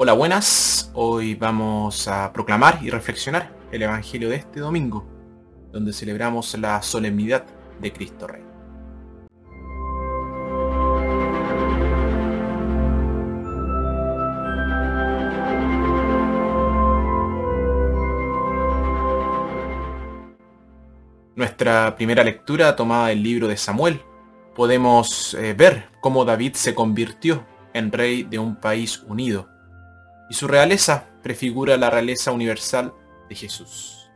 Hola, buenas. Hoy vamos a proclamar y reflexionar el Evangelio de este domingo, donde celebramos la solemnidad de Cristo Rey. Nuestra primera lectura tomada del libro de Samuel, podemos eh, ver cómo David se convirtió en rey de un país unido y su realeza prefigura la realeza universal de Jesús.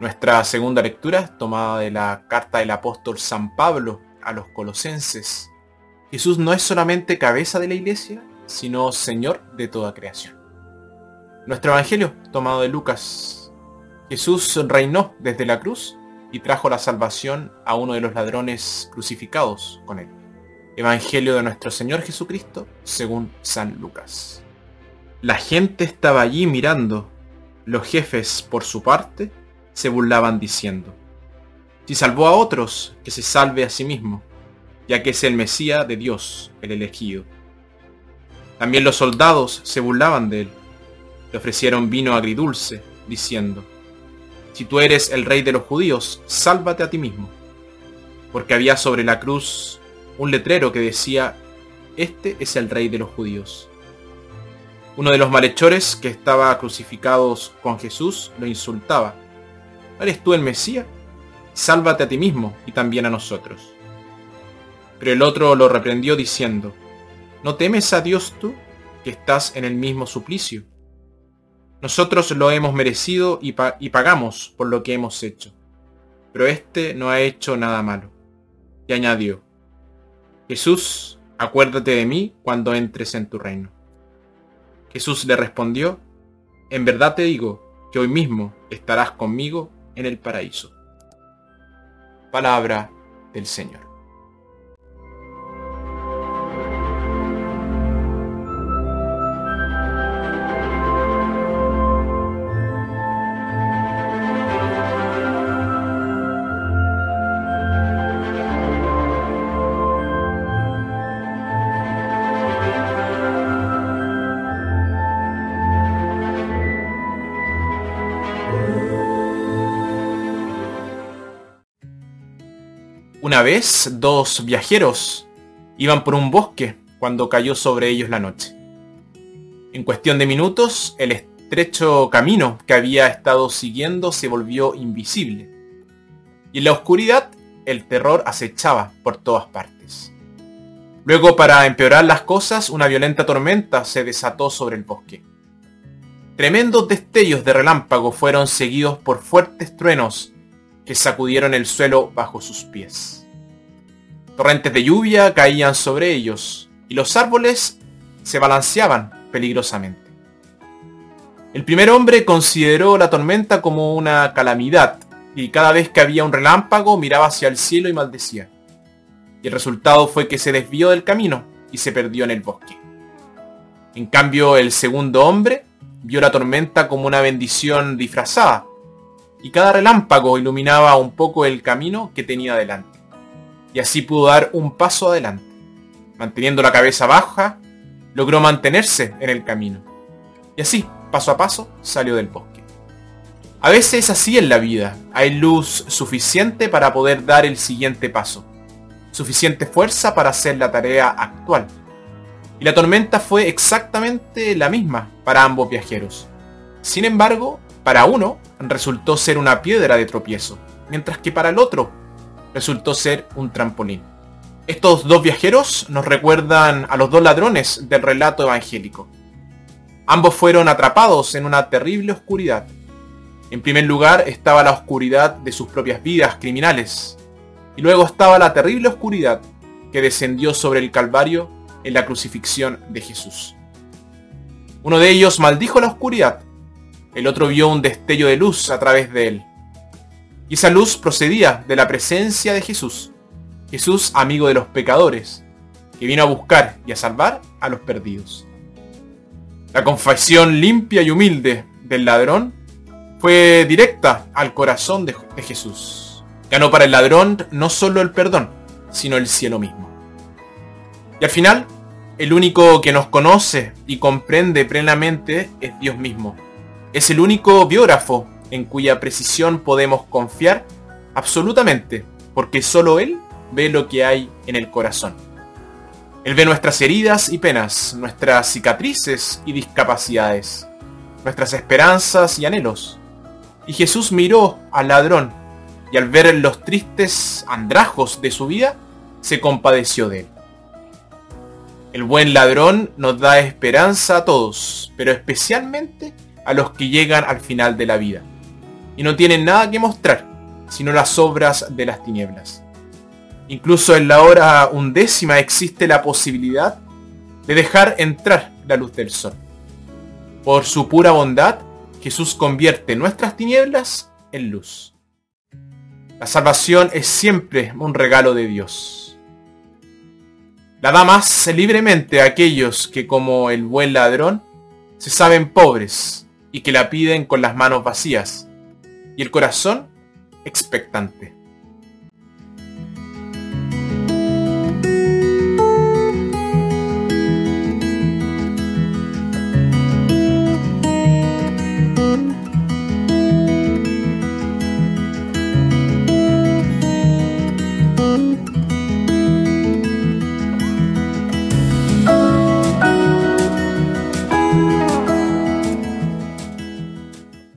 Nuestra segunda lectura, tomada de la carta del apóstol San Pablo a los colosenses, Jesús no es solamente cabeza de la iglesia, sino Señor de toda creación. Nuestro Evangelio, tomado de Lucas, Jesús reinó desde la cruz y trajo la salvación a uno de los ladrones crucificados con él. Evangelio de nuestro Señor Jesucristo, según San Lucas. La gente estaba allí mirando. Los jefes, por su parte, se burlaban diciendo, si salvó a otros, que se salve a sí mismo, ya que es el Mesías de Dios, el elegido. También los soldados se burlaban de él. Le ofrecieron vino agridulce, diciendo, si tú eres el rey de los judíos, sálvate a ti mismo. Porque había sobre la cruz un letrero que decía, este es el rey de los judíos. Uno de los malhechores que estaba crucificados con Jesús lo insultaba. eres tú el Mesías? Sálvate a ti mismo y también a nosotros. Pero el otro lo reprendió diciendo, ¿no temes a Dios tú, que estás en el mismo suplicio? Nosotros lo hemos merecido y, y pagamos por lo que hemos hecho. Pero éste no ha hecho nada malo. Y añadió, Jesús, acuérdate de mí cuando entres en tu reino. Jesús le respondió, en verdad te digo que hoy mismo estarás conmigo en el paraíso. Palabra del Señor. Una vez, dos viajeros iban por un bosque cuando cayó sobre ellos la noche. En cuestión de minutos, el estrecho camino que había estado siguiendo se volvió invisible. Y en la oscuridad, el terror acechaba por todas partes. Luego, para empeorar las cosas, una violenta tormenta se desató sobre el bosque. Tremendos destellos de relámpago fueron seguidos por fuertes truenos que sacudieron el suelo bajo sus pies. Torrentes de lluvia caían sobre ellos y los árboles se balanceaban peligrosamente. El primer hombre consideró la tormenta como una calamidad y cada vez que había un relámpago miraba hacia el cielo y maldecía. Y el resultado fue que se desvió del camino y se perdió en el bosque. En cambio, el segundo hombre vio la tormenta como una bendición disfrazada y cada relámpago iluminaba un poco el camino que tenía delante. Y así pudo dar un paso adelante. Manteniendo la cabeza baja, logró mantenerse en el camino. Y así, paso a paso, salió del bosque. A veces es así en la vida. Hay luz suficiente para poder dar el siguiente paso. Suficiente fuerza para hacer la tarea actual. Y la tormenta fue exactamente la misma para ambos viajeros. Sin embargo, para uno resultó ser una piedra de tropiezo, mientras que para el otro resultó ser un trampolín. Estos dos viajeros nos recuerdan a los dos ladrones del relato evangélico. Ambos fueron atrapados en una terrible oscuridad. En primer lugar estaba la oscuridad de sus propias vidas criminales, y luego estaba la terrible oscuridad que descendió sobre el Calvario en la crucifixión de Jesús. Uno de ellos maldijo la oscuridad el otro vio un destello de luz a través de él. Y esa luz procedía de la presencia de Jesús. Jesús amigo de los pecadores, que vino a buscar y a salvar a los perdidos. La confesión limpia y humilde del ladrón fue directa al corazón de, Jesús. Ganó para el ladrón no solo el perdón, sino el cielo mismo. Y al final, El único que nos conoce y comprende plenamente es Dios mismo. Es el único biógrafo en cuya precisión podemos confiar absolutamente, porque solo Él ve lo que hay en el corazón. Él ve nuestras heridas y penas, nuestras cicatrices y discapacidades, nuestras esperanzas y anhelos. Y Jesús miró al ladrón y al ver los tristes andrajos de su vida, se compadeció de él. El buen ladrón nos da esperanza a todos, pero especialmente a los que llegan al final de la vida y no tienen nada que mostrar, sino las obras de las tinieblas. Incluso en la hora undécima existe la posibilidad de dejar entrar la luz del sol. Por su pura bondad, Jesús convierte nuestras tinieblas en luz. La salvación es siempre un regalo de Dios. La da más libremente a aquellos que como el buen ladrón se saben pobres y que la piden con las manos vacías y el corazón expectante.